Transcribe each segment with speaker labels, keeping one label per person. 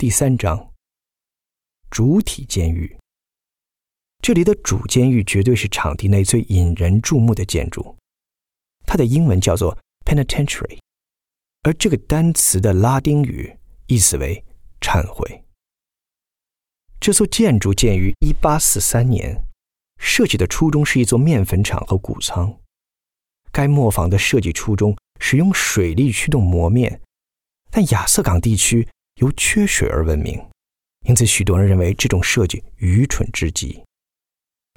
Speaker 1: 第三章，主体监狱。这里的主监狱绝对是场地内最引人注目的建筑，它的英文叫做 penitentiary，而这个单词的拉丁语意思为忏悔。这座建筑建于一八四三年，设计的初衷是一座面粉厂和谷仓。该磨坊的设计初衷使用水力驱动磨面，但亚瑟港地区由缺水而闻名，因此许多人认为这种设计愚蠢至极。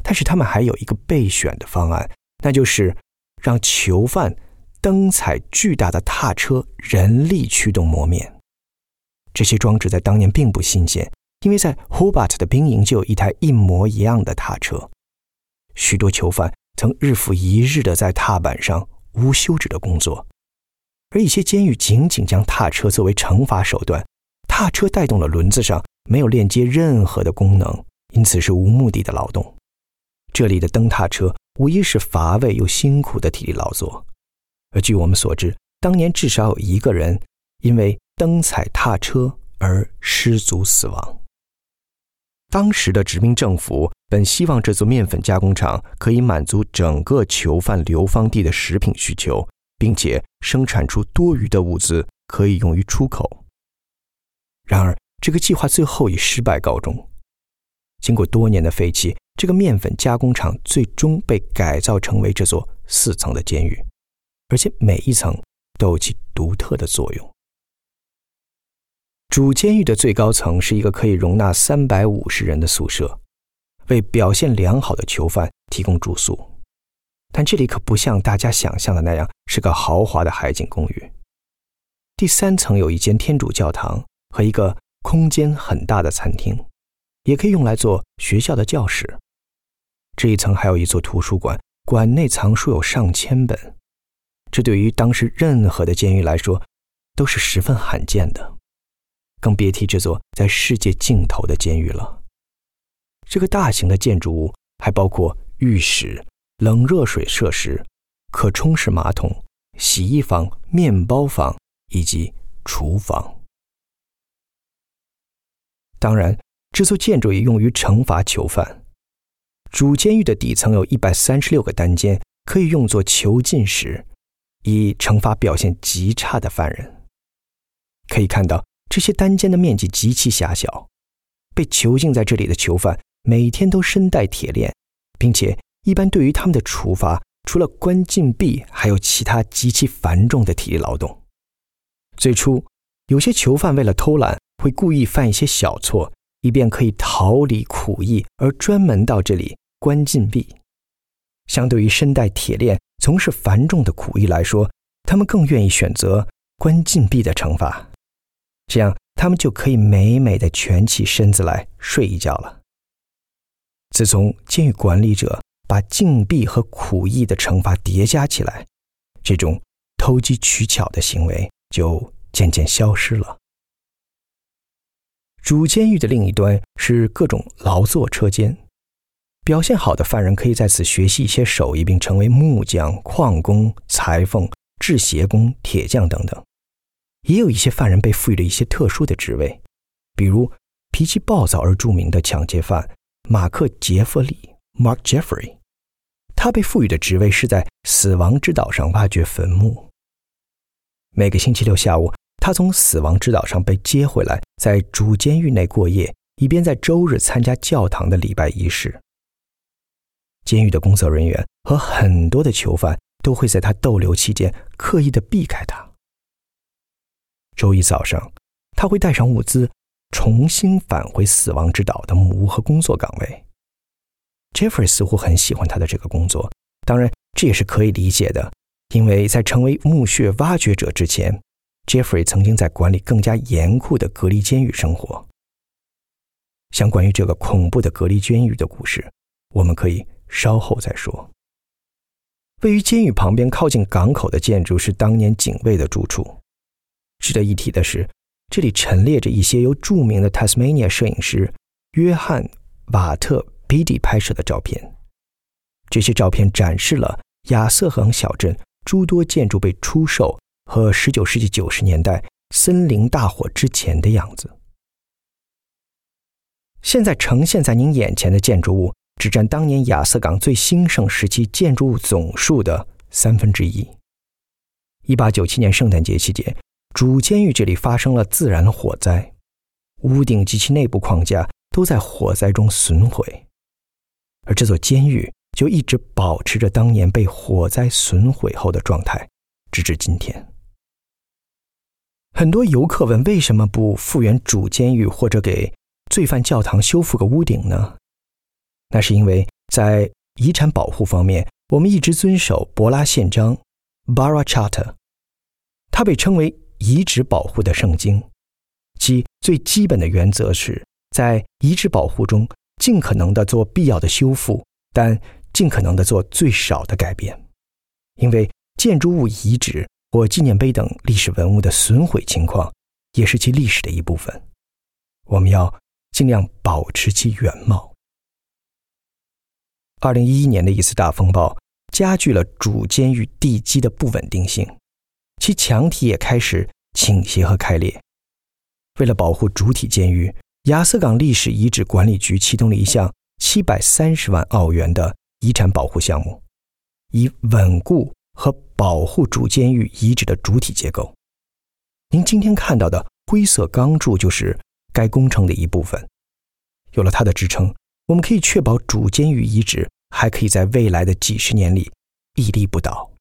Speaker 1: 但是他们还有一个备选的方案，那就是让囚犯蹬踩巨大的踏车，人力驱动磨面。这些装置在当年并不新鲜，因为在 Hobart 的兵营就有一台一模一样的踏车。许多囚犯曾日复一日的在踏板上无休止的工作，而一些监狱仅仅将踏车作为惩罚手段。踏车带动了轮子上没有链接任何的功能，因此是无目的的劳动。这里的蹬踏车无疑是乏味又辛苦的体力劳作，而据我们所知，当年至少有一个人因为蹬踩踏车而失足死亡。当时的殖民政府本希望这座面粉加工厂可以满足整个囚犯流放地的食品需求，并且生产出多余的物资可以用于出口。然而，这个计划最后以失败告终。经过多年的废弃，这个面粉加工厂最终被改造成为这座四层的监狱，而且每一层都有其独特的作用。主监狱的最高层是一个可以容纳三百五十人的宿舍，为表现良好的囚犯提供住宿。但这里可不像大家想象的那样是个豪华的海景公寓。第三层有一间天主教堂和一个空间很大的餐厅。也可以用来做学校的教室。这一层还有一座图书馆，馆内藏书有上千本，这对于当时任何的监狱来说都是十分罕见的，更别提这座在世界尽头的监狱了。这个大型的建筑物还包括浴室、冷热水设施、可冲式马桶、洗衣房、面包房以及厨房。当然。这座建筑也用于惩罚囚犯。主监狱的底层有一百三十六个单间，可以用作囚禁室，以惩罚表现极差的犯人。可以看到，这些单间的面积极其狭小。被囚禁在这里的囚犯每天都身带铁链，并且一般对于他们的处罚，除了关禁闭，还有其他极其繁重的体力劳动。最初，有些囚犯为了偷懒，会故意犯一些小错。以便可以逃离苦役，而专门到这里关禁闭。相对于身带铁链从事繁重的苦役来说，他们更愿意选择关禁闭的惩罚，这样他们就可以美美的蜷起身子来睡一觉了。自从监狱管理者把禁闭和苦役的惩罚叠加起来，这种偷机取巧的行为就渐渐消失了。主监狱的另一端是各种劳作车间，表现好的犯人可以在此学习一些手艺，并成为木匠、矿工、裁缝、制鞋工、铁匠等等。也有一些犯人被赋予了一些特殊的职位，比如脾气暴躁而著名的抢劫犯马克·杰弗里 （Mark Jeffrey），他被赋予的职位是在死亡之岛上挖掘坟墓。每个星期六下午。他从死亡之岛上被接回来，在主监狱内过夜，以便在周日参加教堂的礼拜仪式。监狱的工作人员和很多的囚犯都会在他逗留期间刻意的避开他。周一早上，他会带上物资，重新返回死亡之岛的木屋和工作岗位。Jeffrey 似乎很喜欢他的这个工作，当然这也是可以理解的，因为在成为墓穴挖掘者之前。Jeffrey 曾经在管理更加严酷的隔离监狱生活。相关于这个恐怖的隔离监狱的故事，我们可以稍后再说。位于监狱旁边、靠近港口的建筑是当年警卫的住处。值得一提的是，这里陈列着一些由著名的 Tasmania 摄影师约翰·瓦特·比迪拍摄的照片。这些照片展示了亚瑟恒小镇诸多建筑被出售。和19世纪90年代森林大火之前的样子。现在呈现在您眼前的建筑物，只占当年亚瑟港最兴盛时期建筑物总数的三分之一。一八九七年圣诞节期间，主监狱这里发生了自然火灾，屋顶及其内部框架都在火灾中损毁，而这座监狱就一直保持着当年被火灾损毁后的状态，直至今天。很多游客问：为什么不复原主监狱，或者给罪犯教堂修复个屋顶呢？那是因为在遗产保护方面，我们一直遵守《博拉宪章》（Bara Charter）。它被称为遗址保护的圣经，其最基本的原则是在遗址保护中尽可能的做必要的修复，但尽可能的做最少的改变，因为建筑物遗址或纪念碑等历史文物的损毁情况也是其历史的一部分，我们要尽量保持其原貌。二零一一年的一次大风暴加剧了主监狱地基的不稳定性。其墙体也开始倾斜和开裂。为了保护主体监狱，亚瑟港历史遗址管理局启动了一项七百三十万澳元的遗产保护项目，以稳固和保护主监狱遗址的主体结构。您今天看到的灰色钢柱就是该工程的一部分。有了它的支撑，我们可以确保主监狱遗址还可以在未来的几十年里屹立不倒。